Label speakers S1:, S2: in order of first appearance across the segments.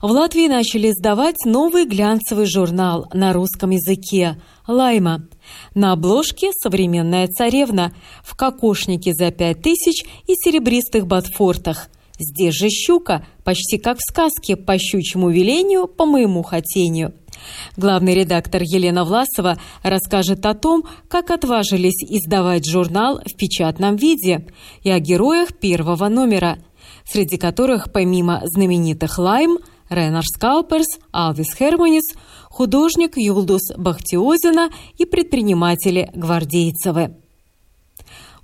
S1: В Латвии начали издавать новый глянцевый журнал на русском языке «Лайма». На обложке «Современная царевна» в кокошнике за пять тысяч и серебристых ботфортах. Здесь же щука, почти как в сказке, по щучьему велению, по моему хотению – Главный редактор Елена Власова расскажет о том, как отважились издавать журнал в печатном виде и о героях первого номера, среди которых помимо знаменитых «Лайм», Ренар Скалперс, Алвис Херманис, художник Юлдус Бахтиозина и предприниматели Гвардейцевы.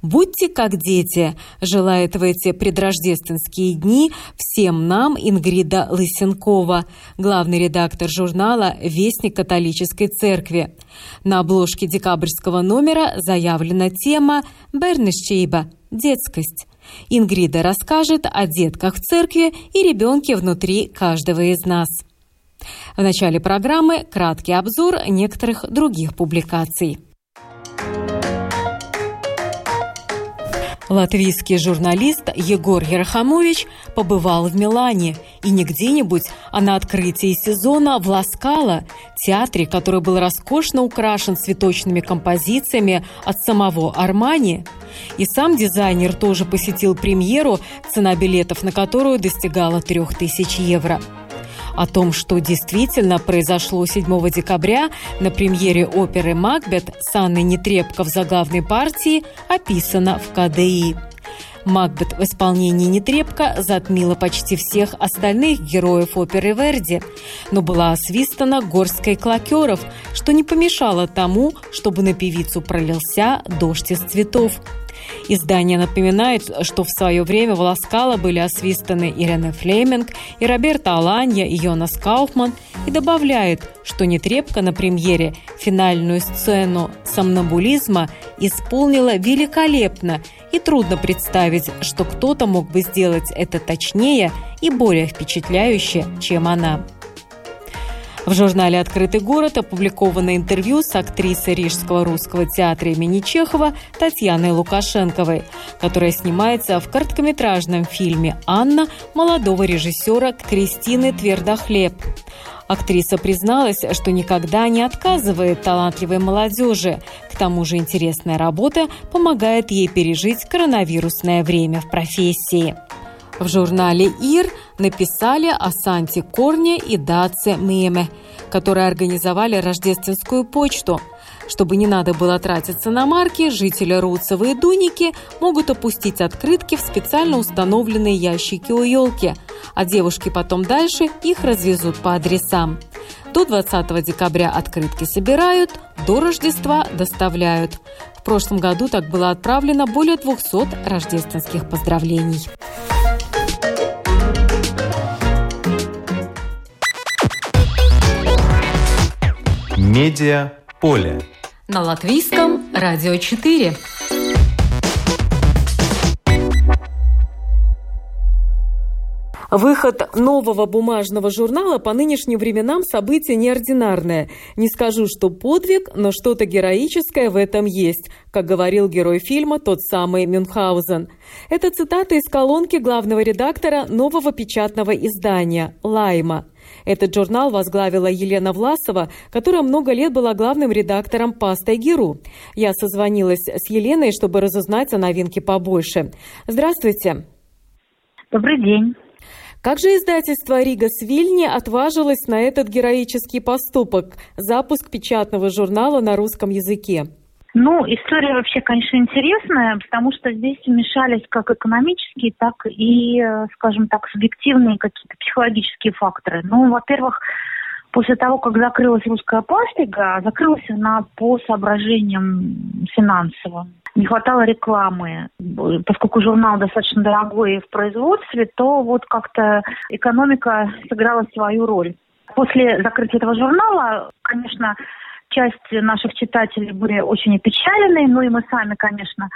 S1: Будьте как дети, желает в эти предрождественские дни всем нам Ингрида Лысенкова, главный редактор журнала «Вестник католической церкви». На обложке декабрьского номера заявлена тема «Бернешчейба» – детскость. Ингрида расскажет о детках в церкви и ребенке внутри каждого из нас. В начале программы краткий обзор некоторых других публикаций. Латвийский журналист Егор Ярахамович побывал в Милане и не где-нибудь, а на открытии сезона в Ласкало, театре, который был роскошно украшен цветочными композициями от самого Армани. И сам дизайнер тоже посетил премьеру, цена билетов на которую достигала 3000 евро. О том, что действительно произошло 7 декабря на премьере оперы «Макбет» с Анной Нетребко в заглавной партии, описано в КДИ. Макбет в исполнении Нетребко затмила почти всех остальных героев оперы Верди, но была освистана горской клокеров, что не помешало тому, чтобы на певицу пролился дождь из цветов. Издание напоминает, что в свое время в Ласкало были освистаны Ирена Флеминг, и Роберта Аланья, и Йонас Кауфман, и добавляет, что Нетребко на премьере финальную сцену сомнамбулизма исполнила великолепно, и трудно представить, что кто-то мог бы сделать это точнее и более впечатляюще, чем она. В журнале «Открытый город» опубликовано интервью с актрисой Рижского русского театра имени Чехова Татьяной Лукашенковой, которая снимается в короткометражном фильме «Анна» молодого режиссера Кристины Твердохлеб. Актриса призналась, что никогда не отказывает талантливой молодежи. К тому же интересная работа помогает ей пережить коронавирусное время в профессии. В журнале «Ир» написали о Санте Корне и Даце Меме, которые организовали рождественскую почту. Чтобы не надо было тратиться на марки, жители Руцева и Дуники могут опустить открытки в специально установленные ящики у елки, а девушки потом дальше их развезут по адресам. До 20 декабря открытки собирают, до Рождества доставляют. В прошлом году так было отправлено более 200 рождественских поздравлений.
S2: Медиа поле.
S1: На латвийском радио 4. Выход нового бумажного журнала по нынешним временам событие неординарное. Не скажу, что подвиг, но что-то героическое в этом есть, как говорил герой фильма тот самый Мюнхгаузен. Это цитата из колонки главного редактора нового печатного издания «Лайма». Этот журнал возглавила Елена Власова, которая много лет была главным редактором «Пастой Геру». Я созвонилась с Еленой, чтобы разузнать о новинке побольше. Здравствуйте.
S3: Добрый день.
S1: Как же издательство «Рига Свильни» отважилось на этот героический поступок – запуск печатного журнала на русском языке?
S3: Ну, история вообще, конечно, интересная, потому что здесь вмешались как экономические, так и, э, скажем так, субъективные какие-то психологические факторы. Ну, во-первых, после того, как закрылась русская пластика, закрылась она по соображениям финансовым. Не хватало рекламы. Поскольку журнал достаточно дорогой в производстве, то вот как-то экономика сыграла свою роль. После закрытия этого журнала, конечно, часть наших читателей были очень опечалены, ну и мы сами, конечно,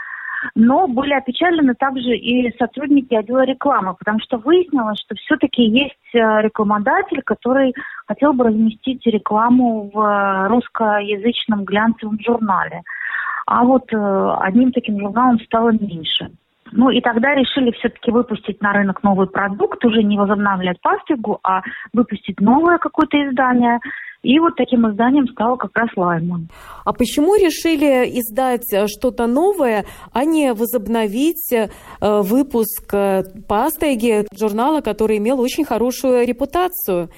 S3: но были опечалены также и сотрудники отдела рекламы, потому что выяснилось, что все-таки есть э, рекламодатель, который хотел бы разместить рекламу в э, русскоязычном глянцевом журнале. А вот э, одним таким журналом стало меньше. Ну и тогда решили все-таки выпустить на рынок новый продукт, уже не возобновлять пастигу, а выпустить новое какое-то издание. И вот таким изданием стало как раз Лайман.
S1: А почему решили издать что-то новое, а не возобновить э, выпуск э, Пастеги, журнала, который имел очень хорошую репутацию?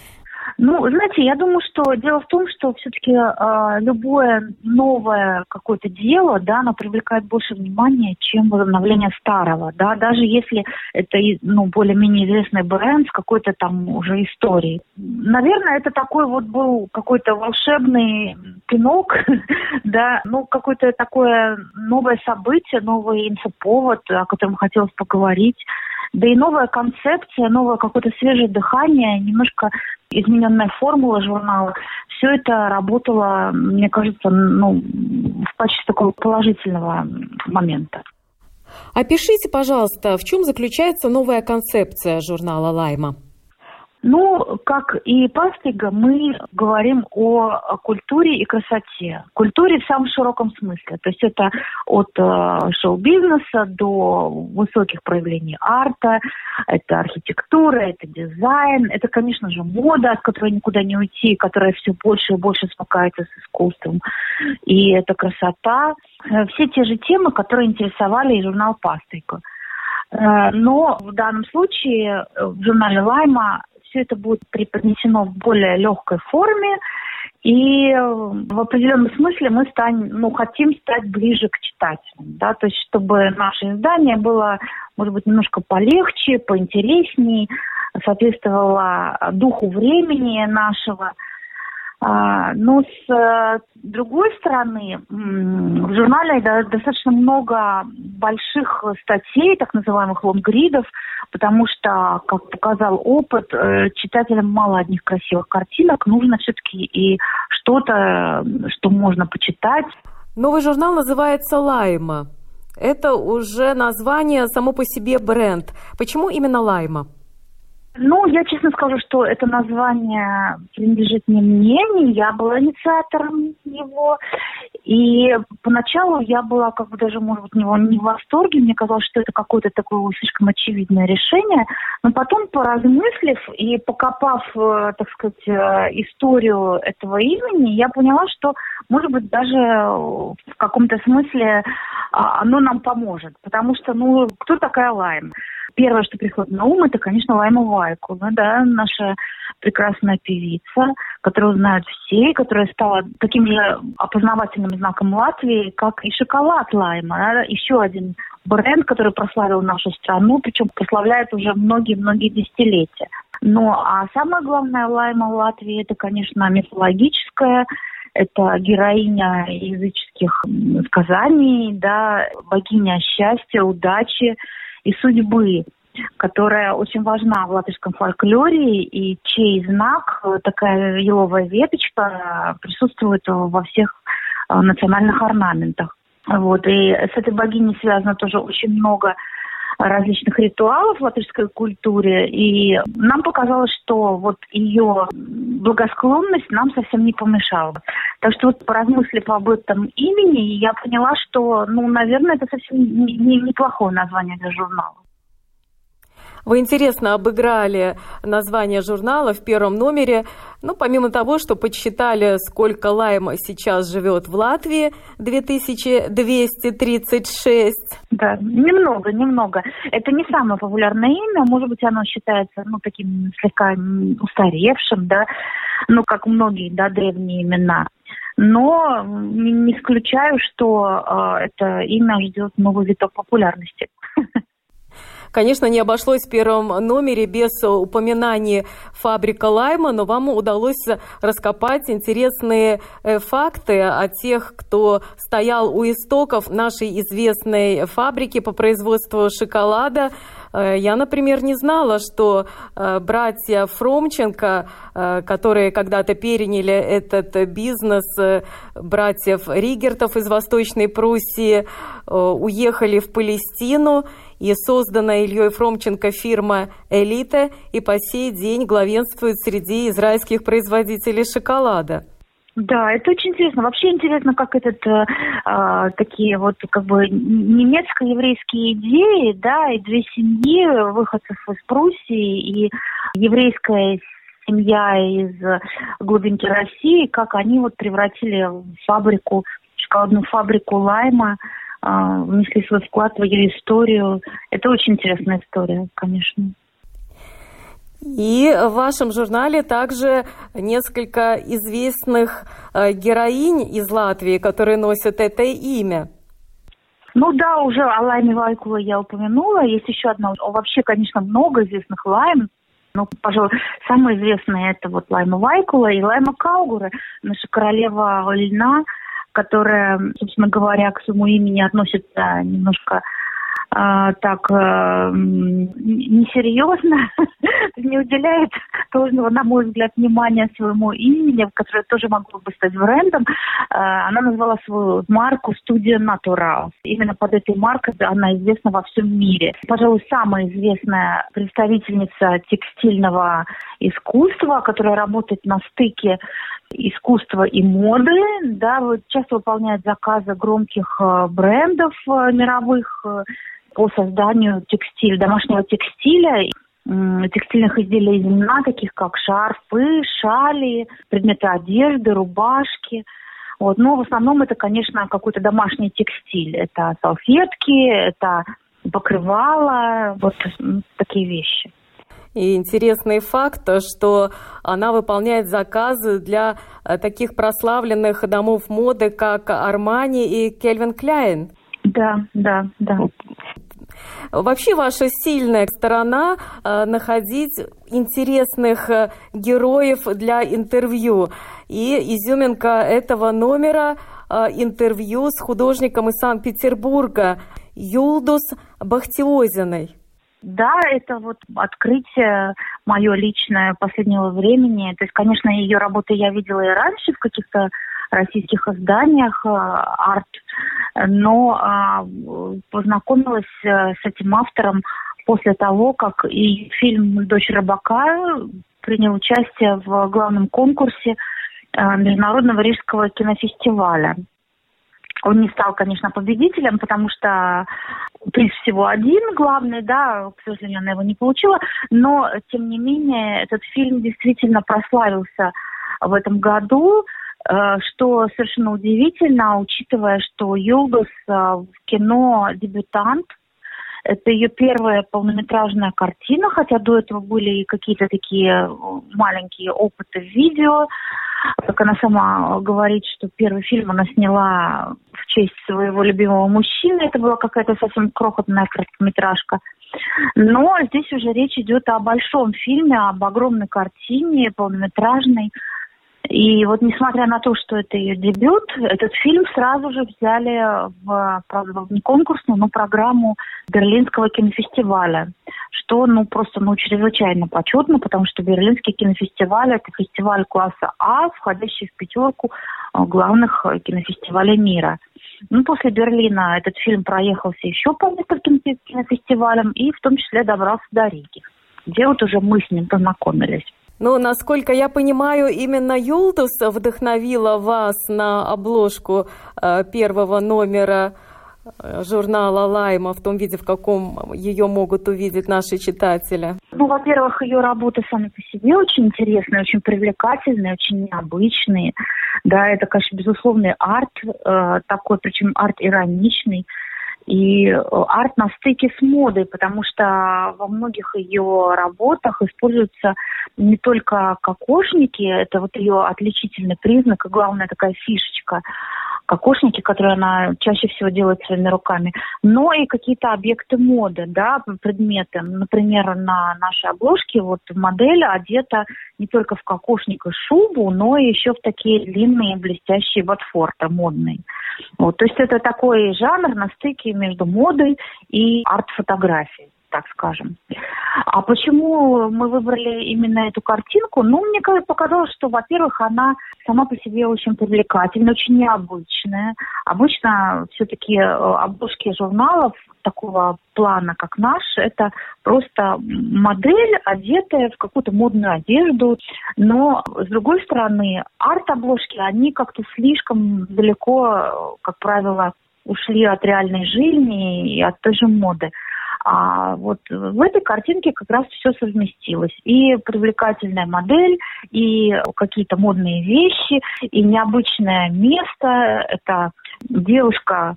S3: Ну, знаете, я думаю, что дело в том, что все-таки э, любое новое какое-то дело, да, оно привлекает больше внимания, чем возобновление старого, да, даже если это, ну, более-менее известный бренд с какой-то там уже историей. Наверное, это такой вот был какой-то волшебный пинок, да, ну, какое-то такое новое событие, новый инфоповод, о котором хотелось поговорить. Да и новая концепция, новое какое-то свежее дыхание, немножко измененная формула журнала. Все это работало, мне кажется, ну, в качестве такого положительного момента.
S1: Опишите, пожалуйста, в чем заключается новая концепция журнала «Лайма»?
S3: Ну, как и Пастига, мы говорим о культуре и красоте. Культуре в самом широком смысле. То есть это от э, шоу-бизнеса до высоких проявлений арта, это архитектура, это дизайн, это, конечно же, мода, от которой никуда не уйти, которая все больше и больше смыкается с искусством. И это красота. Э, все те же темы, которые интересовали и журнал Пастига. Э, но в данном случае в журнале Лайма все это будет преподнесено в более легкой форме, и в определенном смысле мы станем, ну, хотим стать ближе к читателям, да, то есть чтобы наше издание было, может быть, немножко полегче, поинтереснее, соответствовало духу времени нашего – но с э, другой стороны, в журнале достаточно много больших статей, так называемых лонгридов, потому что, как показал опыт, э, читателям мало одних красивых картинок, нужно все-таки и что-то, что можно почитать.
S1: Новый журнал называется «Лайма». Это уже название само по себе бренд. Почему именно «Лайма»?
S3: Ну, я честно скажу, что это название принадлежит не мне, не я была инициатором его. И поначалу я была как бы даже, может быть, него не в восторге. Мне казалось, что это какое-то такое слишком очевидное решение. Но потом, поразмыслив и покопав, э, так сказать, э, историю этого имени, я поняла, что, может быть, даже в каком-то смысле а, оно нам поможет. Потому что, ну, кто такая Лайм? Первое, что приходит на ум, это, конечно, Лайма Вайкула, да, наша прекрасная певица, которую знают все, которая стала таким же опознавательным знаком Латвии, как и шоколад Лайма. Да? Еще один бренд, который прославил нашу страну, причем прославляет уже многие-многие десятилетия. Ну, а самое главное Лайма Латвии, это, конечно, мифологическая, это героиня языческих сказаний, да, богиня счастья, удачи, и судьбы, которая очень важна в латышском фольклоре, и чей знак, э, такая еловая веточка, присутствует во всех э, национальных орнаментах. Вот. И с этой богиней связано тоже очень много различных ритуалов в латышской культуре, и нам показалось, что вот ее благосклонность нам совсем не помешала. Так что вот поразмыслив об этом имени, я поняла, что, ну, наверное, это совсем не, не, неплохое название для журнала.
S1: Вы интересно обыграли название журнала в первом номере. Ну, помимо того, что подсчитали, сколько лайма сейчас живет в Латвии, 2236.
S3: Да, немного, немного. Это не самое популярное имя, может быть, оно считается, ну, таким слегка устаревшим, да, ну, как многие, да, древние имена. Но не исключаю, что э, это имя ждет новый виток популярности.
S1: Конечно, не обошлось в первом номере без упоминания фабрика Лайма, но вам удалось раскопать интересные э, факты о тех, кто стоял у истоков нашей известной фабрики по производству шоколада. Э, я, например, не знала, что э, братья Фромченко, которые когда-то переняли этот бизнес братьев Ригертов из Восточной Пруссии, уехали в Палестину и создана Ильей Фромченко фирма «Элита» и по сей день главенствует среди израильских производителей шоколада.
S3: Да, это очень интересно. Вообще интересно, как этот э, э, такие вот как бы немецко-еврейские идеи, да, и две семьи выходцев из Пруссии и еврейская семья из глубинки России, как они вот превратили фабрику, шоколадную фабрику Лайма, внесли свой вклад в ее историю. Это очень интересная история, конечно.
S1: И в вашем журнале также несколько известных э, героинь из Латвии, которые носят это имя.
S3: Ну да, уже о Лайме Вайкула я упомянула. Есть еще одна. Вообще, конечно, много известных Лайм. Ну, пожалуй, самые известные это вот Лайма Вайкула и Лайма Каугура, наша королева льна, которая, собственно говоря, к своему имени относится немножко а, так э, несерьезно, не уделяет должного, на мой взгляд, внимания своему имени, которое тоже могло бы стать брендом. А, она назвала свою марку «Студия Natural». Именно под этой маркой она известна во всем мире. Пожалуй, самая известная представительница текстильного искусства, которая работает на стыке искусства и моды, да, вот часто выполняет заказы громких э, брендов э, мировых, по созданию текстиля, домашнего текстиля, текстильных изделий из льна, таких как шарфы, шали, предметы одежды, рубашки. Вот. Но в основном это, конечно, какой-то домашний текстиль. Это салфетки, это покрывало, вот такие вещи.
S1: И интересный факт, что она выполняет заказы для э, таких прославленных домов моды, как Армани и Кельвин Кляйн.
S3: Да, да, да.
S1: Вообще ваша сильная сторона э, находить интересных э, героев для интервью. И изюминка этого номера э, интервью с художником из Санкт-Петербурга Юлдус Бахтиозиной.
S3: Да, это вот открытие мое личное последнего времени. То есть, конечно, ее работы я видела и раньше в каких-то российских изданиях, арт но а, познакомилась э, с этим автором после того, как и фильм «Дочь рыбака» принял участие в главном конкурсе э, Международного Рижского кинофестиваля. Он не стал, конечно, победителем, потому что приз всего один главный, да, к сожалению, она его не получила, но, тем не менее, этот фильм действительно прославился в этом году. Э, что совершенно удивительно, учитывая, что Юлдус э, в кино дебютант, это ее первая полнометражная картина, хотя до этого были и какие-то такие э, маленькие опыты в видео. Как она сама говорит, что первый фильм она сняла в честь своего любимого мужчины. Это была какая-то совсем крохотная короткометражка. Но здесь уже речь идет о большом фильме, об огромной картине, полнометражной, и вот несмотря на то, что это ее дебют, этот фильм сразу же взяли в, правда, не конкурсную, но программу Берлинского кинофестиваля, что ну просто ну чрезвычайно почетно, потому что Берлинский кинофестиваль это фестиваль класса А, входящий в пятерку э, главных э, кинофестивалей мира. Ну, после Берлина этот фильм проехался еще по нескольким кинофестивалям и в том числе добрался до Риги, где вот уже мы с ним познакомились.
S1: Но, насколько я понимаю, именно Юлдус вдохновила вас на обложку э, первого номера э, журнала «Лайма» в том виде, в каком ее могут увидеть наши читатели?
S3: Ну, во-первых, ее работы сами по себе очень интересные, очень привлекательные, очень необычные. Да, это, конечно, безусловный арт э, такой, причем арт ироничный и э, арт на стыке с модой, потому что во многих ее работах используются не только кокошники, это вот ее отличительный признак и главная такая фишечка, кокошники, которые она чаще всего делает своими руками, но и какие-то объекты моды, да, предметы. Например, на нашей обложке вот модель одета не только в кокошник и шубу, но и еще в такие длинные блестящие ботфорты модные. Вот, то есть это такой жанр на стыке между модой и арт-фотографией. Так скажем. А почему мы выбрали именно эту картинку? Ну, мне показалось, что, во-первых, она сама по себе очень привлекательная, очень необычная. Обычно все-таки э, обложки журналов такого плана, как наш, это просто модель, одетая в какую-то модную одежду. Но, с другой стороны, арт-обложки, они как-то слишком далеко, как правило, ушли от реальной жизни и от той же моды. А вот в этой картинке как раз все совместилось. И привлекательная модель, и какие-то модные вещи, и необычное место. Это девушка,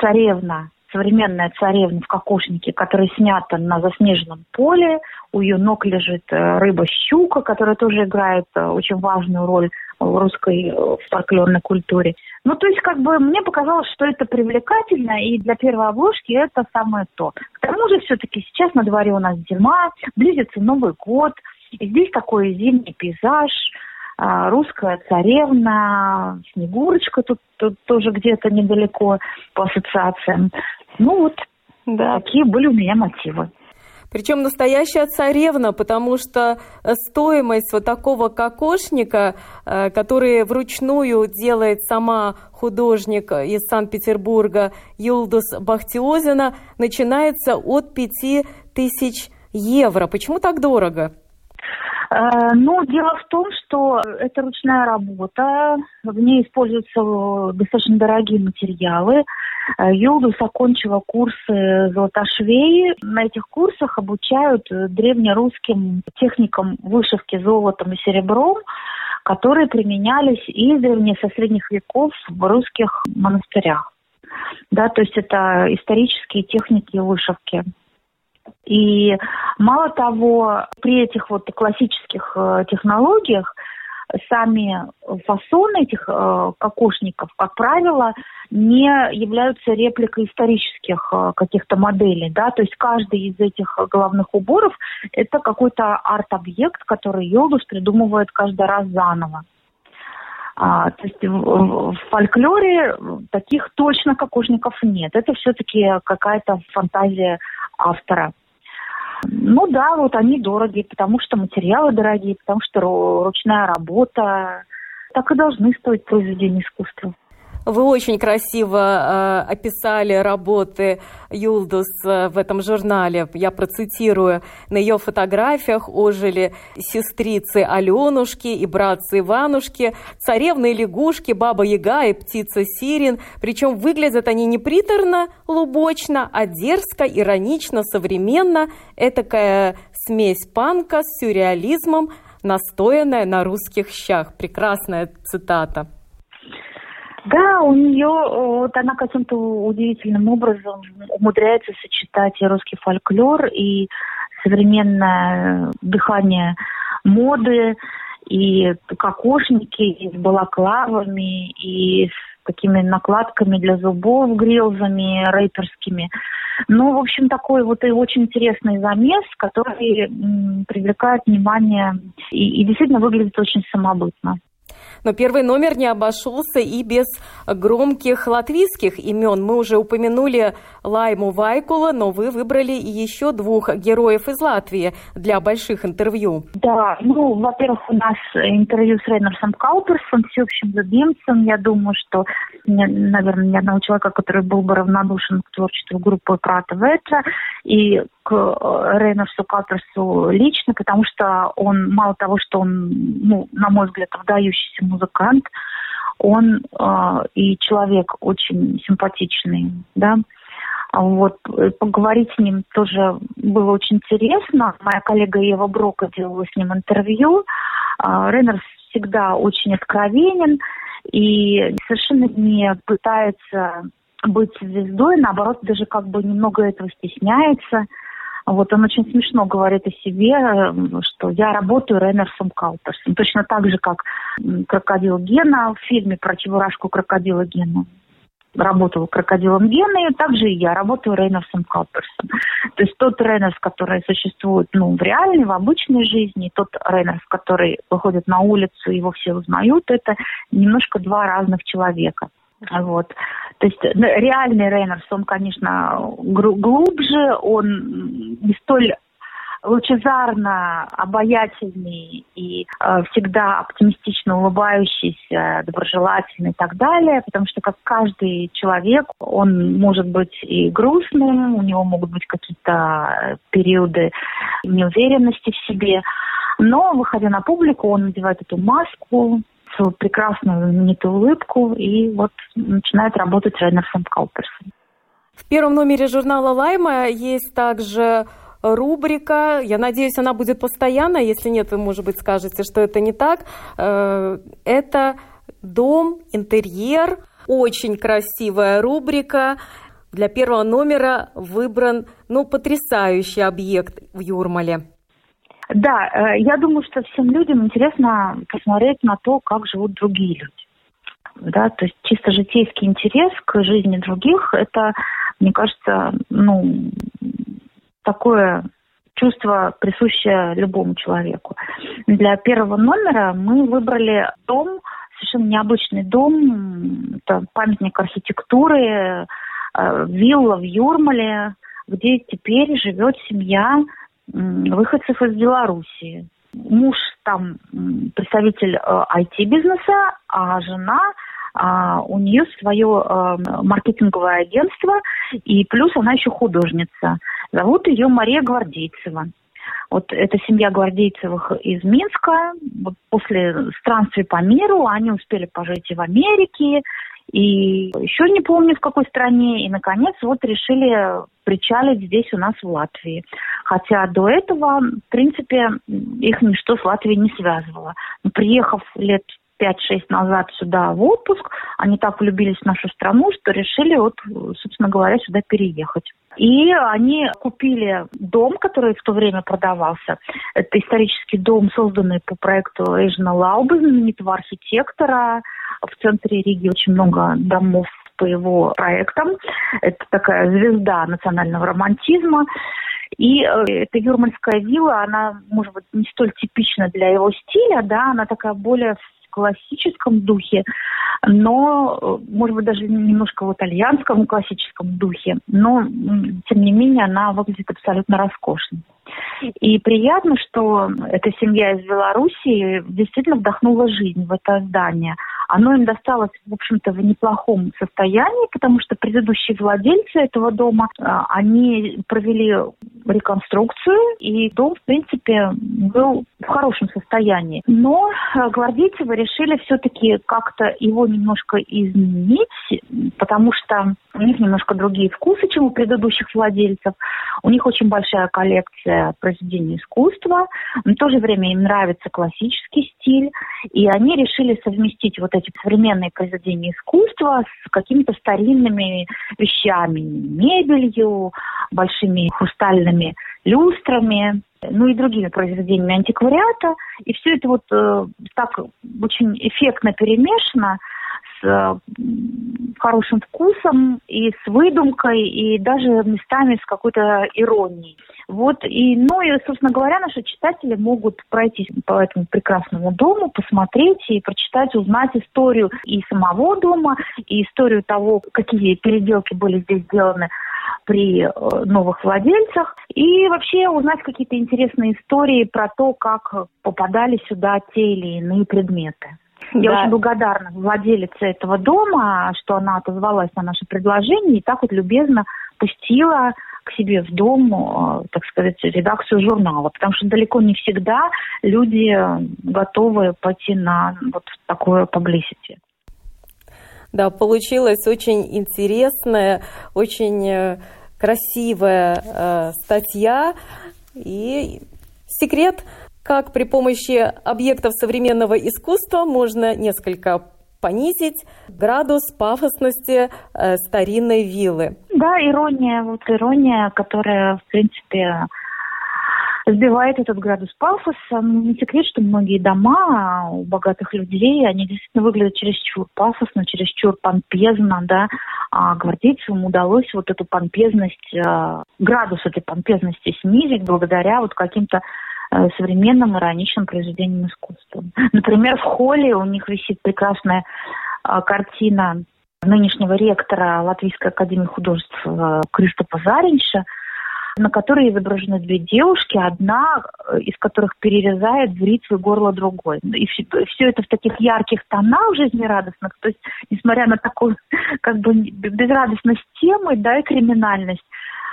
S3: царевна, современная царевна в кокошнике, которая снята на заснеженном поле. У ее ног лежит э, рыба-щука, которая тоже играет э, очень важную роль в русской э, фольклорной культуре. Ну, то есть, как бы, мне показалось, что это привлекательно, и для первой обложки это самое то. К тому же, все-таки сейчас на дворе у нас зима, близится Новый год, и здесь такой зимний пейзаж, а, русская царевна, Снегурочка тут, тут тоже где-то недалеко по ассоциациям. Ну вот, да. такие были у меня мотивы.
S1: Причем настоящая царевна, потому что э, стоимость вот такого кокошника, э, который вручную делает сама художник из Санкт-Петербурга Юлдус Бахтиозина, начинается от 5000 евро. Почему так дорого?
S3: Э, ну, дело в том, что это ручная работа, в ней используются достаточно дорогие материалы. Э, Юлдус окончила курсы золотошвеи. На этих курсах обучают древнерусским техникам вышивки золотом и серебром, которые применялись издревле со средних веков в русских монастырях. Да, то есть это исторические техники вышивки. И мало того, при этих вот классических э, технологиях сами фасоны этих э, кокошников, как правило, не являются репликой исторических э, каких-то моделей, да, то есть каждый из этих головных уборов это какой-то арт-объект, который Йолдус придумывает каждый раз заново. А, то есть в, в фольклоре таких точно кокошников нет. Это все-таки какая-то фантазия автора. Ну да, вот они дорогие, потому что материалы дорогие, потому что ручная работа. Так и должны стоить произведения искусства.
S1: Вы очень красиво э, описали работы Юлдус э, в этом журнале. Я процитирую. На ее фотографиях ожили сестрицы Аленушки и братцы Иванушки, царевны и лягушки, баба Яга и птица Сирин. Причем выглядят они не приторно, лубочно, а дерзко, иронично, современно. Этакая смесь панка с сюрреализмом, настоянная на русских щах. Прекрасная цитата.
S3: Да, у нее вот она каким-то удивительным образом умудряется сочетать и русский фольклор, и современное дыхание моды, и кокошники, и с балаклавами, и с такими накладками для зубов, грилзами рэперскими. Ну, в общем, такой вот и очень интересный замес, который м, привлекает внимание и, и действительно выглядит очень самобытно.
S1: Но первый номер не обошелся и без громких латвийских имен. Мы уже упомянули Лайму Вайкула, но вы выбрали еще двух героев из Латвии для больших интервью.
S3: Да, ну, во-первых, у нас интервью с Рейнерсом Кауперсом, всеобщим любимцем. Я думаю, что, наверное, ни одного человека, который был бы равнодушен к творчеству группы Прата Ветра и к э, Рейнерсу Кауперсу лично, потому что он, мало того, что он, ну, на мой взгляд, выдающийся музыкант, он э, и человек очень симпатичный, да. Вот, поговорить с ним тоже было очень интересно. Моя коллега Ева Брока делала с ним интервью. Э, Рейнерс всегда очень откровенен и совершенно не пытается быть звездой, наоборот, даже как бы немного этого стесняется. Вот он очень смешно говорит о себе, что я работаю Рейнерсом Кауперсом. Точно так же, как крокодил Гена в фильме про чебурашку крокодила Гена работал крокодилом Гены, также и я работаю Рейнерсом Кауперсом. То есть тот Рейнерс, который существует ну, в реальной, в обычной жизни, тот Рейнерс, который выходит на улицу, его все узнают, это немножко два разных человека. Вот. То есть ну, реальный Рейнерс, он, конечно, глубже, он не столь лучезарно обаятельный и э, всегда оптимистично улыбающийся, доброжелательный и так далее, потому что как каждый человек, он может быть и грустным, у него могут быть какие-то периоды неуверенности в себе, но, выходя на публику, он надевает эту маску, свою прекрасную знаменитую улыбку и вот начинает работать с Рейнерсом Кауперсом.
S1: В первом номере журнала «Лайма» есть также рубрика. Я надеюсь, она будет постоянной. Если нет, вы, может быть, скажете, что это не так. Э, это дом, интерьер. Очень красивая рубрика. Для первого номера выбран ну, потрясающий объект в Юрмале.
S3: Да, э, я думаю, что всем людям интересно посмотреть на то, как живут другие люди. Да, то есть чисто житейский интерес к жизни других, это, мне кажется, ну, такое чувство, присущее любому человеку. Для первого номера мы выбрали дом, совершенно необычный дом, это памятник архитектуры, э, вилла в Юрмале, где теперь живет семья выходцев из Белоруссии. Муж там представитель IT-бизнеса, э, а жена а, у нее свое э, маркетинговое агентство, и плюс она еще художница. Зовут ее Мария Гвардейцева. Вот эта семья Гвардейцевых из Минска. Вот после странствий по миру они успели пожить и в Америке, и еще не помню в какой стране. И, наконец, вот решили причалить здесь у нас в Латвии. Хотя до этого, в принципе, их ничто с Латвией не связывало. Но приехав лет 5-6 назад сюда в отпуск, они так влюбились в нашу страну, что решили вот, собственно говоря, сюда переехать. И они купили дом, который в то время продавался. Это исторический дом, созданный по проекту Эйжена Лаубы, знаменитого архитектора. В центре Риги очень много домов по его проектам. Это такая звезда национального романтизма. И э, эта юрмальская вилла, она, может быть, не столь типична для его стиля, да, она такая более классическом духе, но, э, может быть, даже немножко в итальянском классическом духе, но, тем не менее, она выглядит абсолютно роскошно. И приятно, что эта семья из Белоруссии действительно вдохнула жизнь в это здание. Оно им досталось, в общем-то, в неплохом состоянии, потому что предыдущие владельцы этого дома, а, они провели реконструкцию, и дом, в принципе, был в хорошем состоянии. Но а, гвардейцевы решили все-таки как-то его немножко изменить, потому что у них немножко другие вкусы, чем у предыдущих владельцев. У них очень большая коллекция произведений искусства. В то же время им нравится классический стиль. И они решили совместить вот эти современные произведения искусства с какими-то старинными вещами, мебелью, большими хрустальными люстрами, ну и другими произведениями антиквариата. И все это вот э, так очень эффектно перемешано с э, хорошим вкусом и с выдумкой, и даже местами с какой-то иронией. Вот, и, ну и, собственно говоря, наши читатели могут пройтись по этому прекрасному дому, посмотреть и прочитать, узнать историю и самого дома, и историю того, какие переделки были здесь сделаны при э, новых владельцах и вообще узнать какие-то интересные истории про то, как попадали сюда те или иные предметы. Я очень благодарна владелице этого дома, что она отозвалась на наше предложение и так вот любезно пустила к себе в дом, э, так сказать, редакцию журнала, потому что далеко не всегда люди готовы пойти на вот такое publicity.
S1: Да, получилась очень интересная, очень э, красивая э, статья. И секрет как при помощи объектов современного искусства можно несколько понизить градус пафосности э, старинной виллы.
S3: Да, ирония, вот ирония, которая, в принципе, сбивает этот градус пафоса. Не секрет, что многие дома у богатых людей, они действительно выглядят чересчур пафосно, чересчур помпезно, да. А гвардейцам удалось вот эту помпезность, э, градус этой помпезности снизить благодаря вот каким-то современным ироничным произведением искусства. Например, в холле у них висит прекрасная э, картина нынешнего ректора Латвийской академии художеств э, Криштопа Заринша, на которой изображены две девушки, одна э, из которых перерезает в ритвы горло другой. И все, все это в таких ярких тонах жизнерадостных. То есть, несмотря на такую как бы безрадостность темы, да, и криминальность,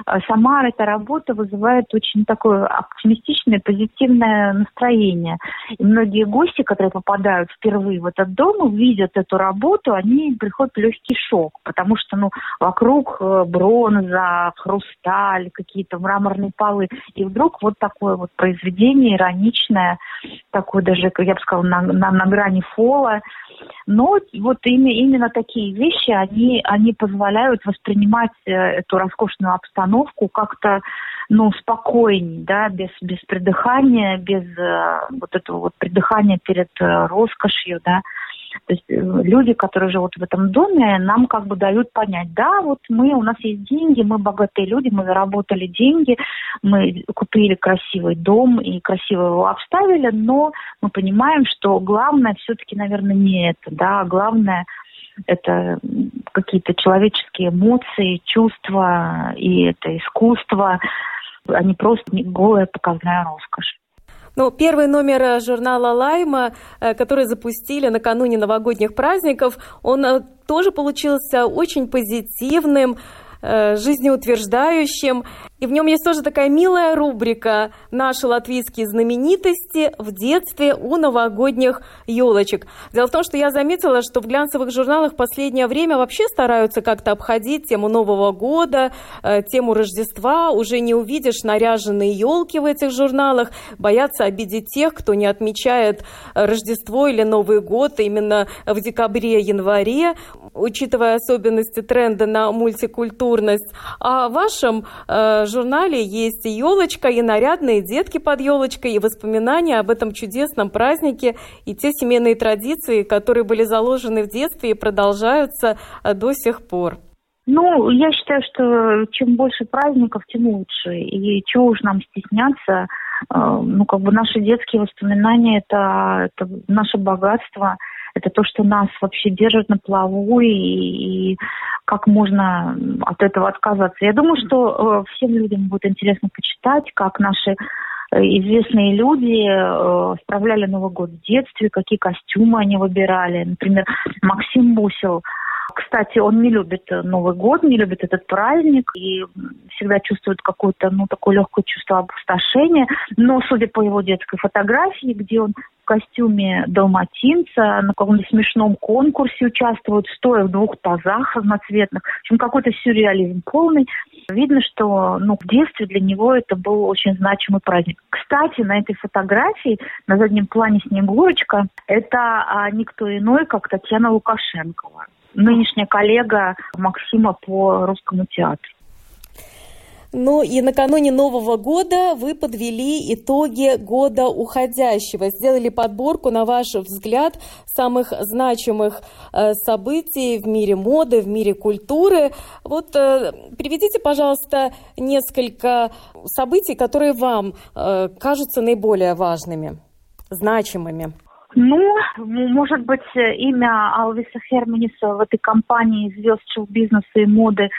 S3: Э, сама эта работа вызывает очень такое оптимистичное, позитивное настроение. И многие гости, которые попадают впервые в этот дом, видят эту работу, они приходят в легкий шок, потому что ну, вокруг э, бронза, хрусталь, какие-то мраморные полы. И вдруг вот такое вот произведение ироничное, такое даже, я бы сказала, на, на, на грани фола, но вот именно такие вещи, они, они позволяют воспринимать э, эту роскошную обстановку как-то ну, спокойней, да, без, без придыхания, без э, вот этого вот придыхания перед э, роскошью, да. То есть э, люди, которые живут в этом доме, нам как бы дают понять, да, вот мы, у нас есть деньги, мы богатые люди, мы заработали деньги, мы купили красивый дом и красиво его обставили, но мы понимаем, что главное все-таки, наверное, не это, да, главное это какие-то человеческие эмоции, чувства, и это искусство, а не просто голая показная роскошь.
S1: Ну, первый номер э, журнала «Лайма», э, который запустили накануне новогодних праздников, он э, тоже получился очень позитивным, жизнеутверждающим. И в нем есть тоже такая милая рубрика «Наши латвийские знаменитости в детстве у новогодних елочек». Дело в том, что я заметила, что в глянцевых журналах в последнее время вообще стараются как-то обходить тему Нового года, э, тему Рождества. Уже не увидишь наряженные елки в этих журналах. Боятся обидеть тех, кто не отмечает Рождество или Новый год именно в декабре-январе, учитывая особенности тренда на мультикультурность. А в вашем э, журнале есть и елочка, и нарядные детки под елочкой, и воспоминания об этом чудесном празднике, и те семейные традиции, которые были заложены в детстве и продолжаются э, до сих пор.
S3: Ну, я считаю, что чем больше праздников, тем лучше. И чего уж нам стесняться. Э, ну, как бы наши детские воспоминания это, это наше богатство – это то, что нас вообще держит на плаву и, и как можно от этого отказаться. Я думаю, что э, всем людям будет интересно почитать, как наши э, известные люди э, справляли Новый год в детстве, какие костюмы они выбирали. Например, Максим Бусел кстати, он не любит Новый год, не любит этот праздник и всегда чувствует какое-то, ну, такое легкое чувство опустошения. Но, судя по его детской фотографии, где он костюме далматинца, на каком-то смешном конкурсе участвуют, стоя в двух тазах разноцветных. В общем, какой-то сюрреализм полный. Видно, что ну, в детстве для него это был очень значимый праздник. Кстати, на этой фотографии на заднем плане Снегурочка это а, никто иной, как Татьяна Лукашенкова, нынешняя коллега Максима по русскому театру.
S1: Ну и накануне Нового года вы подвели итоги года уходящего, сделали подборку, на ваш взгляд, самых значимых э, событий в мире моды, в мире культуры. Вот э, приведите, пожалуйста, несколько событий, которые вам э, кажутся наиболее важными, значимыми.
S3: Ну, может быть, имя Алвиса Херманиса в этой компании звезд шоу-бизнеса и моды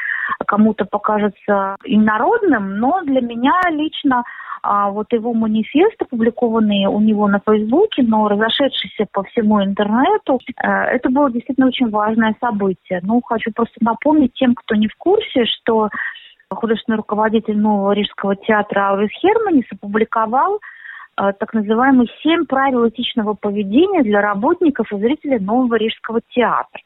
S3: кому-то покажется инородным, но для меня лично а, вот его манифест, опубликованный у него на Фейсбуке, но разошедшийся по всему интернету, э, это было действительно очень важное событие. Ну, хочу просто напомнить тем, кто не в курсе, что художественный руководитель нового рижского театра Алвис Херманис опубликовал Э, так называемые семь правил этичного поведения для работников и зрителей Нового Рижского театра.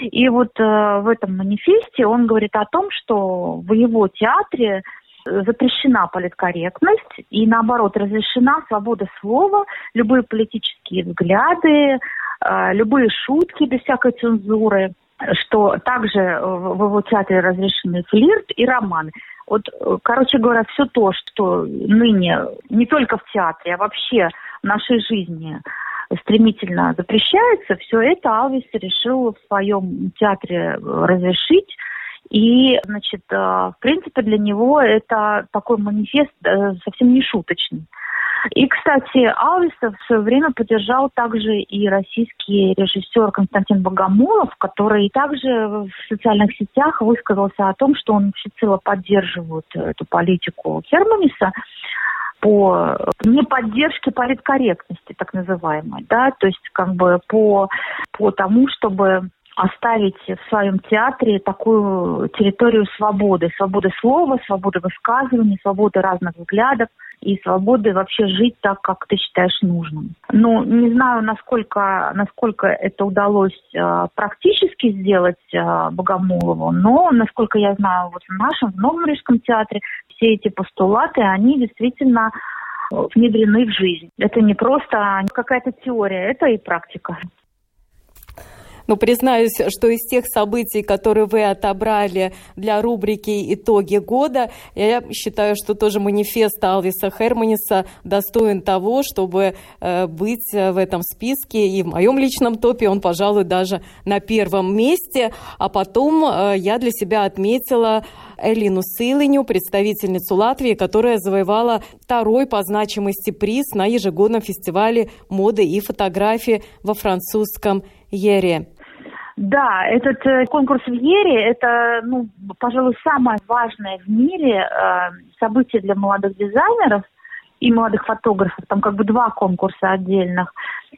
S3: И вот э, в этом манифесте он говорит о том, что в его театре запрещена политкорректность и, наоборот, разрешена свобода слова, любые политические взгляды, э, любые шутки без всякой цензуры, что также в его театре разрешены флирт и роман. Вот, э, короче говоря, все то, что ныне не только в театре, а вообще в нашей жизни стремительно запрещается, все это Алвис решил в своем театре разрешить. И, значит, э, в принципе, для него это такой манифест э, совсем не шуточный. И, кстати, Алиса в свое время поддержал также и российский режиссер Константин Богомолов, который также в социальных сетях высказался о том, что он всецело поддерживает эту политику Херманиса по неподдержке политкорректности, так называемой, да, то есть как бы по, по тому, чтобы оставить в своем театре такую территорию свободы, свободы слова, свободы высказывания, свободы разных взглядов и свободы вообще жить так, как ты считаешь нужным. Ну, не знаю, насколько, насколько это удалось э, практически сделать э, Богомолову, но, насколько я знаю, вот в нашем, в Новом Рижском театре все эти постулаты, они действительно внедрены в жизнь. Это не просто какая-то теория, это и практика.
S1: Но признаюсь, что из тех событий, которые вы отобрали для рубрики «Итоги года», я считаю, что тоже манифест Алвиса Херманиса достоин того, чтобы э, быть в этом списке. И в моем личном топе он, пожалуй, даже на первом месте. А потом э, я для себя отметила Элину Сылыню, представительницу Латвии, которая завоевала второй по значимости приз на ежегодном фестивале моды и фотографии во французском Ере.
S3: Да, этот э, конкурс в Ере – это, ну, пожалуй, самое важное в мире э, событие для молодых дизайнеров и молодых фотографов. Там как бы два конкурса отдельных.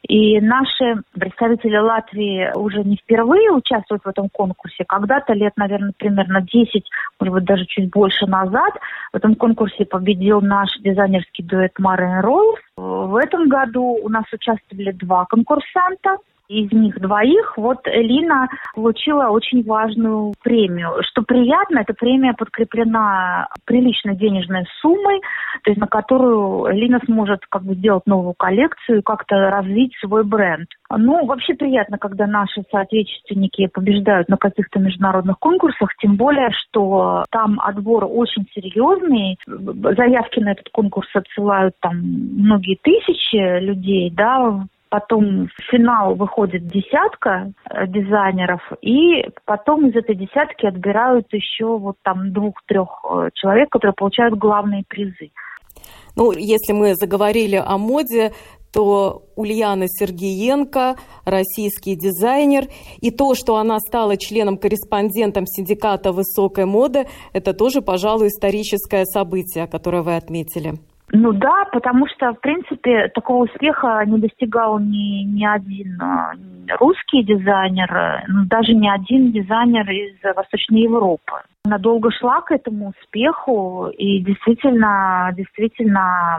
S3: И наши представители Латвии уже не впервые участвуют в этом конкурсе. Когда-то лет, наверное, примерно 10, может быть, даже чуть больше назад в этом конкурсе победил наш дизайнерский дуэт Марин Роуз. В этом году у нас участвовали два конкурсанта – из них двоих вот Лина получила очень важную премию. Что приятно, эта премия подкреплена приличной денежной суммой, то есть на которую Лина сможет как бы сделать новую коллекцию и как-то развить свой бренд. Ну, вообще приятно, когда наши соотечественники побеждают на каких-то международных конкурсах, тем более, что там отбор очень серьезный. Заявки на этот конкурс отсылают там многие тысячи людей, да, потом в финал выходит десятка э, дизайнеров, и потом из этой десятки отбирают еще вот там двух-трех э, человек, которые получают главные призы.
S1: Ну, если мы заговорили о моде, то Ульяна Сергеенко, российский дизайнер, и то, что она стала членом-корреспондентом синдиката высокой моды, это тоже, пожалуй, историческое событие, которое вы отметили.
S3: Ну да, потому что, в принципе, такого успеха не достигал ни, ни один а, русский дизайнер, ну, даже ни один дизайнер из Восточной Европы. Она долго шла к этому успеху, и действительно, действительно,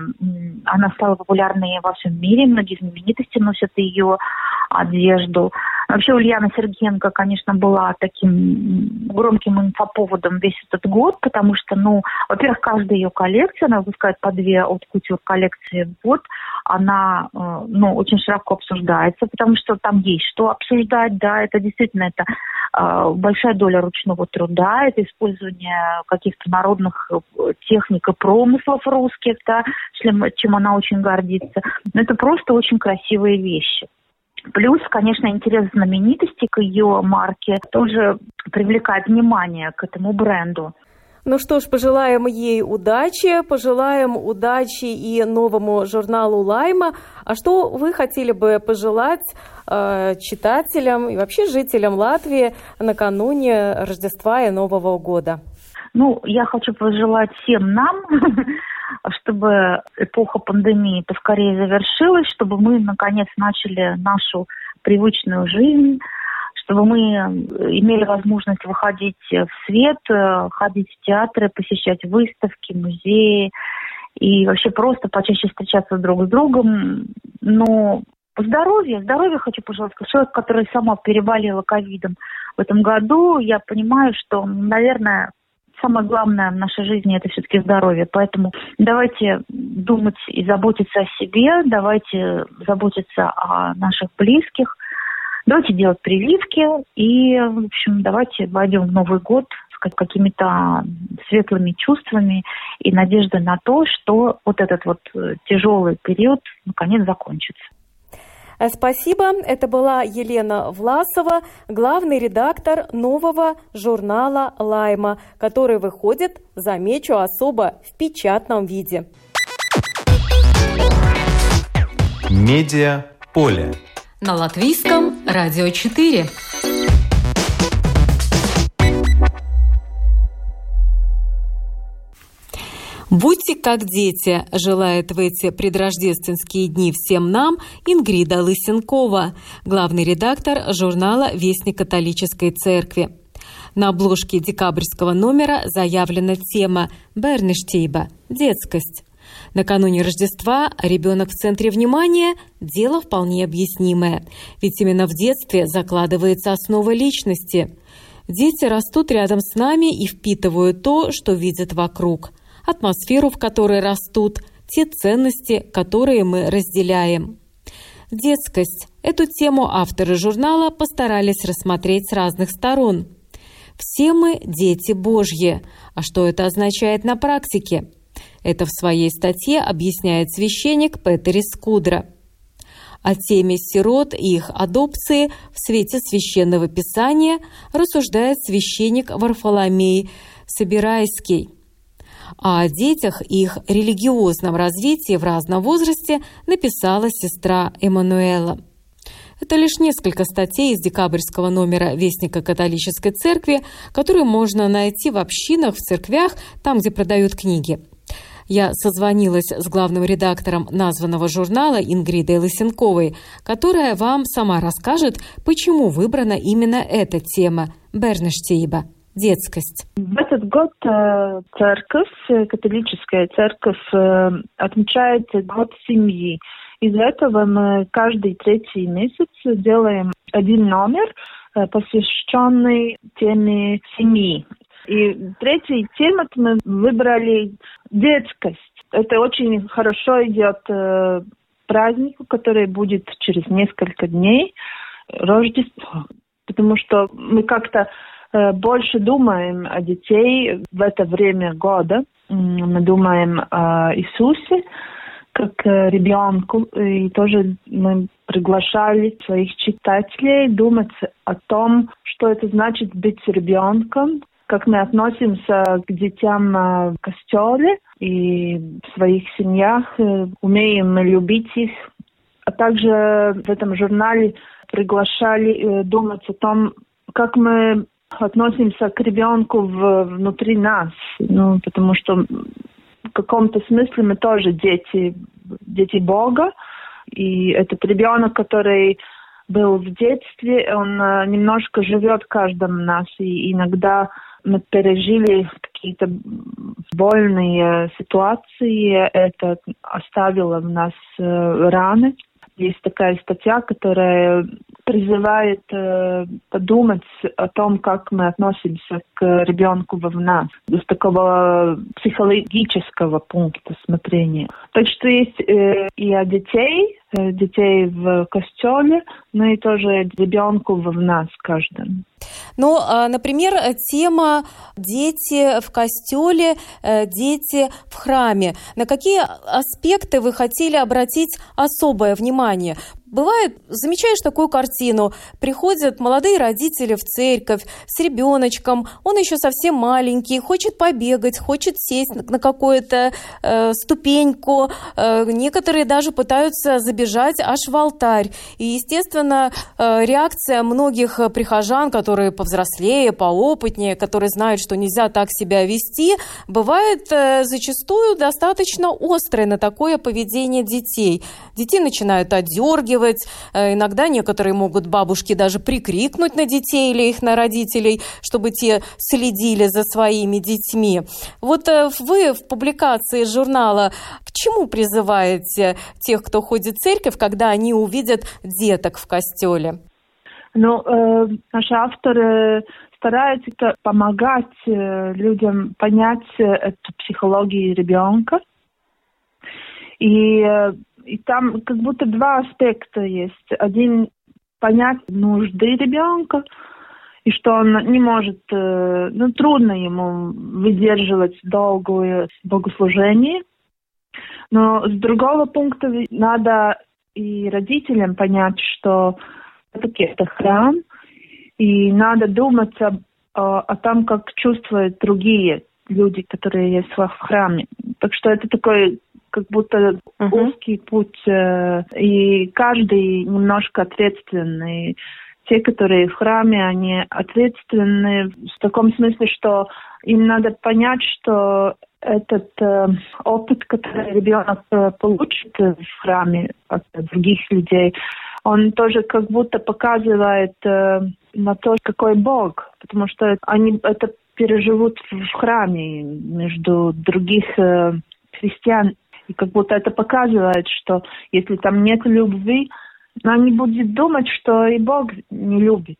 S3: она стала популярной во всем мире, многие знаменитости носят ее одежду. Вообще Ульяна Сергеенко, конечно, была таким громким инфоповодом весь этот год, потому что, ну, во-первых, каждая ее коллекция, она выпускает по две от кутюр коллекции в год, она, э, ну, очень широко обсуждается, потому что там есть что обсуждать, да, это действительно это э, большая доля ручного труда, это использование каких-то народных э, техник и промыслов русских, да, чем, чем она очень гордится. Но это просто очень красивые вещи. Плюс, конечно, интерес знаменитости к ее марке тоже привлекает внимание к этому бренду.
S1: Ну что ж, пожелаем ей удачи, пожелаем удачи и новому журналу Лайма. А что вы хотели бы пожелать э, читателям и вообще жителям Латвии накануне Рождества и Нового года?
S3: Ну, я хочу пожелать всем нам чтобы эпоха пандемии поскорее завершилась, чтобы мы наконец начали нашу привычную жизнь, чтобы мы имели возможность выходить в свет, ходить в театры, посещать выставки, музеи и вообще просто почаще встречаться друг с другом. Но здоровье, здоровье хочу пожелать. Как человек, который сама переболела ковидом в этом году, я понимаю, что, наверное, самое главное в нашей жизни это все-таки здоровье. Поэтому давайте думать и заботиться о себе, давайте заботиться о наших близких, давайте делать прививки и, в общем, давайте войдем в Новый год с какими-то светлыми чувствами и надеждой на то, что вот этот вот э, тяжелый период наконец закончится.
S1: Э, спасибо. Это была Елена Власова, главный редактор нового журнала «Лайма», который выходит, замечу, особо в печатном виде.
S2: Медиа поле.
S1: На латвийском радио 4. Будьте как дети, желает в эти предрождественские дни всем нам Ингрида Лысенкова, главный редактор журнала «Вестник католической церкви». На обложке декабрьского номера заявлена тема «Берништейба» – детскость. Накануне Рождества ребенок в центре внимания – дело вполне объяснимое, ведь именно в детстве закладывается основа личности. Дети растут рядом с нами и впитывают то, что видят вокруг – атмосферу, в которой растут, те ценности, которые мы разделяем. Детскость. Эту тему авторы журнала постарались рассмотреть с разных сторон. Все мы – дети Божьи. А что это означает на практике? Это в своей статье объясняет священник Петер Скудра. О теме сирот и их адопции в свете священного писания рассуждает священник Варфоломей Собирайский о детях и их религиозном развитии в разном возрасте написала сестра Эммануэла. Это лишь несколько статей из декабрьского номера Вестника католической церкви, которые можно найти в общинах, в церквях, там, где продают книги. Я созвонилась с главным редактором названного журнала Ингридой Лысенковой, которая вам сама расскажет, почему выбрана именно эта тема – Бернештейба детскость?
S4: В этот год э, церковь, э, католическая церковь, э, отмечает год семьи. Из-за этого мы каждый третий месяц делаем один номер, посвященный теме семьи. И третий тему мы выбрали детскость. Это очень хорошо идет празднику, который будет через несколько дней, Рождество. Потому что мы как-то больше думаем о детей в это время года. Мы думаем о Иисусе как ребенку. И тоже мы приглашали своих читателей думать о том, что это значит быть ребенком, как мы относимся к детям э, в костеле и в своих семьях, э, умеем мы любить их. А также в этом журнале приглашали думать о том, как мы относимся к ребенку в, внутри нас, ну, потому что в каком-то смысле мы тоже дети, дети Бога, и этот ребенок, который был в детстве, он э, немножко живет в каждом нас, и иногда мы пережили какие-то больные ситуации, это оставило в нас э, раны. Есть такая статья, которая призывает э, подумать о том, как мы относимся к ребенку в нас, с такого психологического пункта смотрения. Так что есть э, и о детей, детей в костеле, но и тоже ребенку в нас каждом.
S1: Ну, а, например, тема «Дети в костеле», э, «Дети в храме». На какие аспекты вы хотели обратить особое внимание? Бывает, замечаешь такую картину, приходят молодые родители в церковь с ребеночком, он еще совсем маленький, хочет побегать, хочет сесть на какую-то э, ступеньку, э, некоторые даже пытаются забежать аж в алтарь. И, естественно, э, реакция многих прихожан, которые повзрослее, поопытнее, которые знают, что нельзя так себя вести, бывает э, зачастую достаточно острая на такое поведение детей. Детей начинают отдергивать, отчитывать. Э, иногда некоторые могут бабушки даже прикрикнуть на детей или их на родителей, чтобы те следили за своими детьми. Вот э, вы в публикации журнала к чему призываете тех, кто ходит в церковь, когда они увидят деток в костеле?
S4: Ну, э, наши авторы стараются помогать э, людям понять эту психологию ребенка. И и там как будто два аспекта есть. Один понять нужды ребенка, и что он не может, э, ну, трудно ему выдерживать долгое богослужение. Но с другого пункта надо и родителям понять, что все-таки это храм, и надо думать о, о, о том, как чувствуют другие люди, которые есть в храме. Так что это такой как будто uh-huh. узкий путь, э, и каждый немножко ответственный. Те, которые в храме, они ответственны в таком смысле, что им надо понять, что этот э, опыт, который ребенок э, получит в храме от других людей, он тоже как будто показывает э, на то, какой Бог, потому что они это переживут в храме между других э, христиан. И как будто это показывает, что если там нет любви, они будут думать, что и Бог не любит.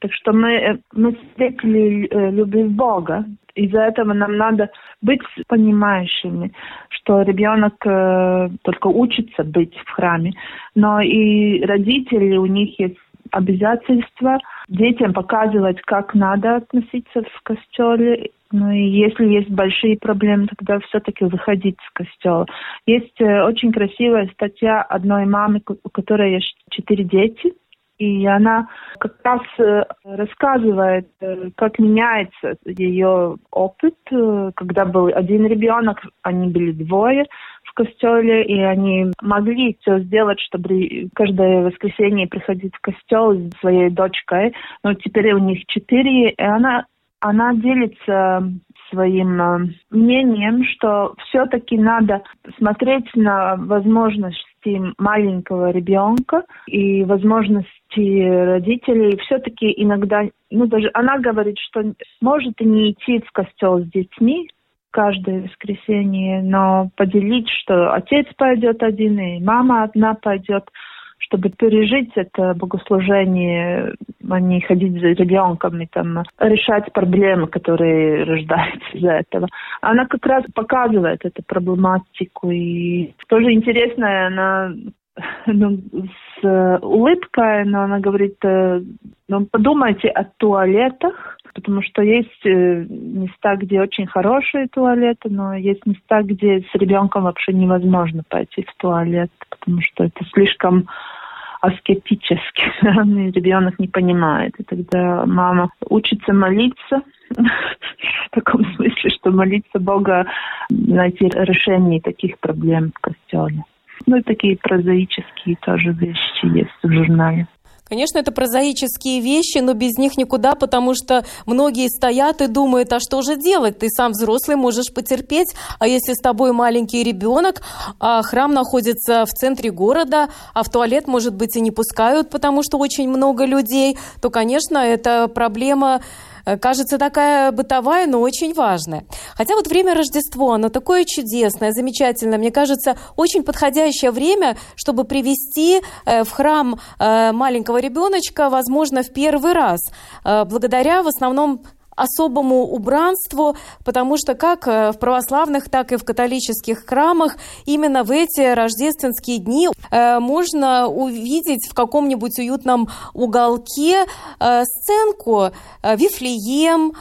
S4: Так что мы, э, мы свидетели э, любви Бога. Из-за этого нам надо быть понимающими, что ребенок э, только учится быть в храме, но и родители, у них есть обязательства детям показывать, как надо относиться в костеле. Ну и если есть большие проблемы, тогда все-таки выходить с костела. Есть э, очень красивая статья одной мамы, у которой есть четыре дети, и она как раз э, рассказывает, э, как меняется ее опыт. Когда был один ребенок, они были двое, в костеле, и они могли все сделать, чтобы каждое воскресенье приходить в костел с своей дочкой. Но теперь у них четыре, и она, она делится своим э, мнением, что все-таки надо смотреть на возможности маленького ребенка и возможности родителей. Все-таки иногда, ну даже она говорит, что может и не идти в костел с детьми, каждое воскресенье, но поделить, что отец пойдет один и мама одна пойдет, чтобы пережить это богослужение, а не ходить за ребенком и там решать проблемы, которые рождаются из-за этого. Она как раз показывает эту проблематику. И тоже интересно, она ну, с улыбкой, но она говорит, э, ну, подумайте о туалетах, потому что есть э, места, где очень хорошие туалеты, но есть места, где с ребенком вообще невозможно пойти в туалет, потому что это слишком аскетически, ребенок не понимает. И тогда мама учится молиться, в таком смысле, что молиться Бога, найти решение таких проблем в костеле. Ну и такие прозаические тоже вещи есть в журнале.
S1: Конечно, это прозаические вещи, но без них никуда, потому что многие стоят и думают, а что же делать? Ты сам взрослый можешь потерпеть, а если с тобой маленький ребенок, а храм находится в центре города, а в туалет, может быть, и не пускают, потому что очень много людей, то, конечно, это проблема кажется такая бытовая, но очень важная. Хотя вот время Рождества, оно такое чудесное, замечательное. Мне кажется, очень подходящее время, чтобы привести э, в храм э, маленького ребеночка, возможно, в первый раз, благодаря в основном особому убранству, потому что как э, в православных, так и в католических храмах именно в эти рождественские дни э, можно увидеть в каком-нибудь уютном уголке э, сценку Вифлеем,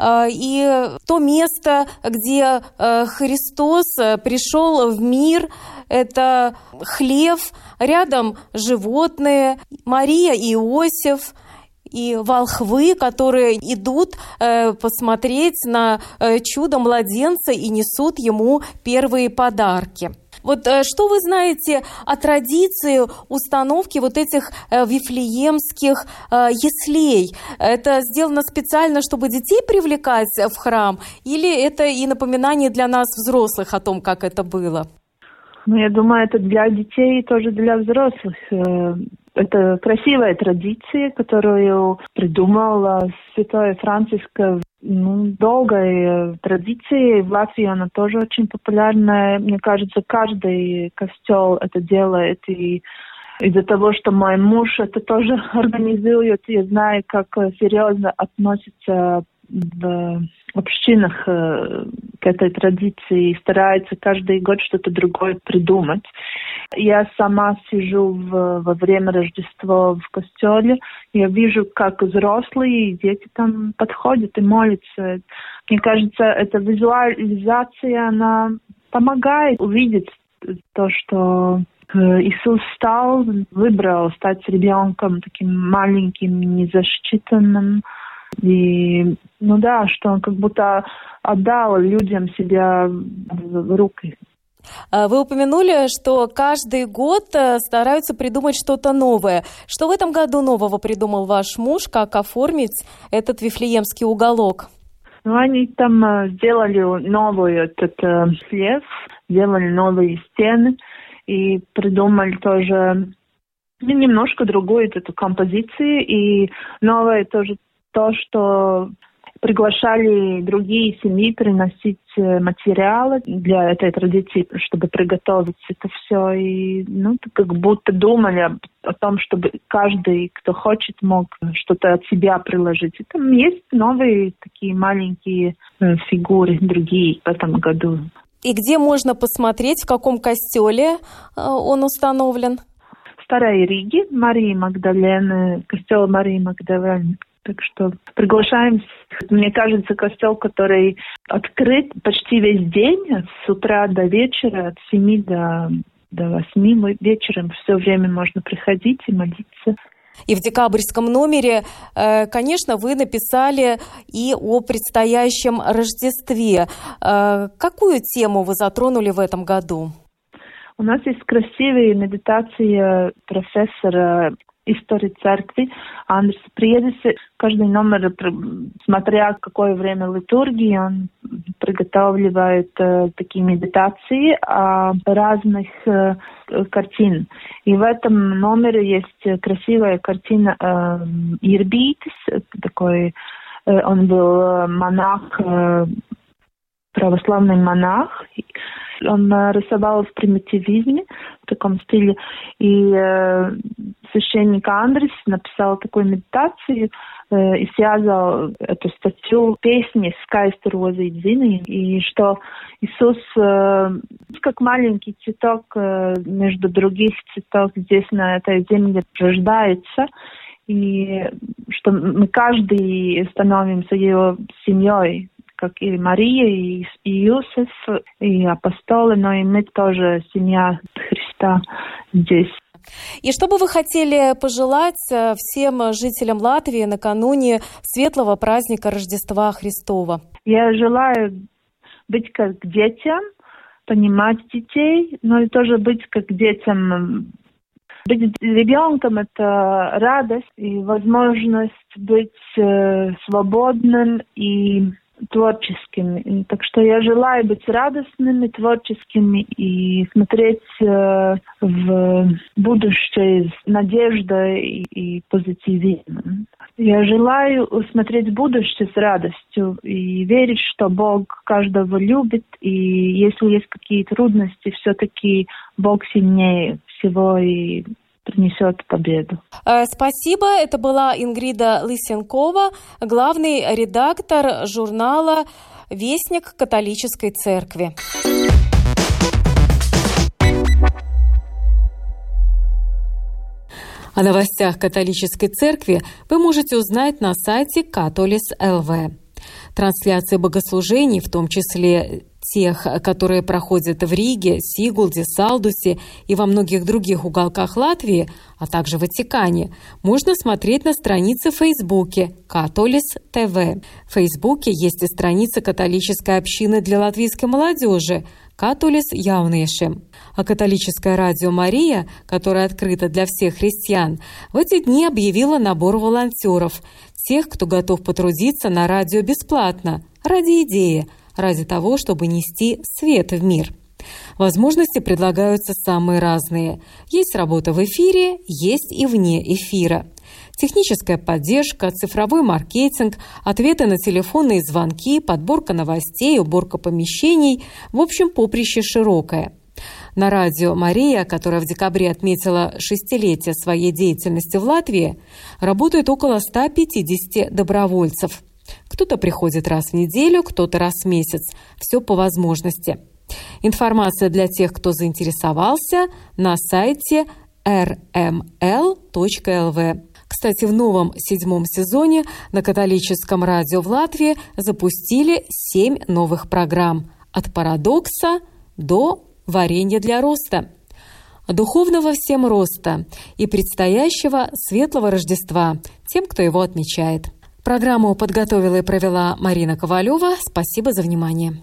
S1: и то место, где Христос пришел в мир, это хлев, рядом животные, Мария и Иосиф – и волхвы, которые идут э, посмотреть на э, чудо младенца и несут ему первые подарки. Вот э, что вы знаете о традиции установки вот этих э, вифлеемских э, яслей? Это сделано специально, чтобы детей привлекать в храм, или это и напоминание для нас, взрослых, о том, как это было?
S4: Ну, я думаю, это для детей и тоже для взрослых. Это красивая традиция, которую придумала Святой Франциск ну, долгой традиции. В Латвии она тоже очень популярная. Мне кажется, каждый костел это делает. И из-за того, что мой муж это тоже организует, я знаю, как серьезно относится в общинах э, к этой традиции и старается каждый год что-то другое придумать. Я сама сижу в, во время Рождества в костеле, я вижу, как взрослые и дети там подходят и молятся. Мне кажется, эта визуализация, она помогает увидеть то, что э, Иисус стал, выбрал стать ребенком таким маленьким, незащищенным, и, ну да, что он как будто отдал людям себя в руки.
S1: А, вы упомянули, что каждый год э, стараются придумать что-то новое. Что в этом году нового придумал ваш муж, как оформить этот вифлеемский уголок?
S4: Ну, они там э, сделали новый этот э, слез, сделали новые стены и придумали тоже ну, немножко другую эту композицию и новое тоже то, что приглашали другие семьи приносить э, материалы для этой традиции, чтобы приготовить это все. И ну, как будто думали о, о том, чтобы каждый, кто хочет, мог что-то от себя приложить. И там есть новые такие маленькие э, фигуры, другие в этом году.
S1: И где можно посмотреть, в каком костеле э, он установлен?
S4: Старой Риге Марии Магдалены, костел Марии Магдалены так что приглашаем. Мне кажется, костел, который открыт почти весь день, с утра до вечера, от 7 до, до 8 вечером все время можно приходить и молиться.
S1: И в декабрьском номере, э, конечно, вы написали и о предстоящем Рождестве. Э, какую тему вы затронули в этом году?
S4: У нас есть красивые медитации профессора истории церкви Андрес Приедис. Каждый номер, смотря какое время литургии, он приготавливает э, такие медитации о разных э, картин. И в этом номере есть красивая картина э, Ирбитис, такой э, он был монах, э, православный монах, он э, рисовал в примитивизме, в таком стиле. И э, священник Андрес написал такую медитацию э, и связал эту статью песни «Скайста роза и дзины», и что Иисус э, как маленький цветок э, между других цветов здесь на этой земле рождается, и что мы каждый становимся его семьей, как и Мария, и, и Иосиф, и апостолы, но и мы тоже семья Христа здесь.
S1: И что бы вы хотели пожелать э, всем жителям Латвии накануне светлого праздника Рождества Христова?
S4: Я желаю быть как детям, понимать детей, но и тоже быть как детям. Быть ребенком – это радость и возможность быть э, свободным и творческими. Так что я желаю быть радостными, творческими и смотреть э, в будущее с надеждой и, и позитивизмом. Я желаю смотреть будущее с радостью и верить, что Бог каждого любит, и если есть какие-то трудности, все-таки Бог сильнее всего и принесет победу.
S1: Э, спасибо. Это была Ингрида Лысенкова, главный редактор журнала «Вестник католической церкви». О новостях католической церкви вы можете узнать на сайте Католис ЛВ. Трансляции богослужений, в том числе тех, которые проходят в Риге, Сигулде, Салдусе и во многих других уголках Латвии, а также в Ватикане, можно смотреть на странице в Фейсбуке «Католис ТВ». В Фейсбуке есть и страница католической общины для латвийской молодежи «Католис Яунешем». А католическое радио «Мария», которое открыто для всех христиан, в эти дни объявила набор волонтеров, тех, кто готов потрудиться на радио бесплатно, ради идеи – ради того, чтобы нести свет в мир. Возможности предлагаются самые разные. Есть работа в эфире, есть и вне эфира. Техническая поддержка, цифровой маркетинг, ответы на телефонные звонки, подборка новостей, уборка помещений. В общем, поприще широкое. На радио «Мария», которая в декабре отметила шестилетие своей деятельности в Латвии, работает около 150 добровольцев – кто-то приходит раз в неделю, кто-то раз в месяц. Все по возможности. Информация для тех, кто заинтересовался, на сайте rml.lv. Кстати, в новом седьмом сезоне на католическом радио в Латвии запустили семь новых программ «От парадокса до варенья для роста» духовного всем роста и предстоящего светлого Рождества тем, кто его отмечает. Программу подготовила и провела Марина Ковалева. Спасибо за внимание.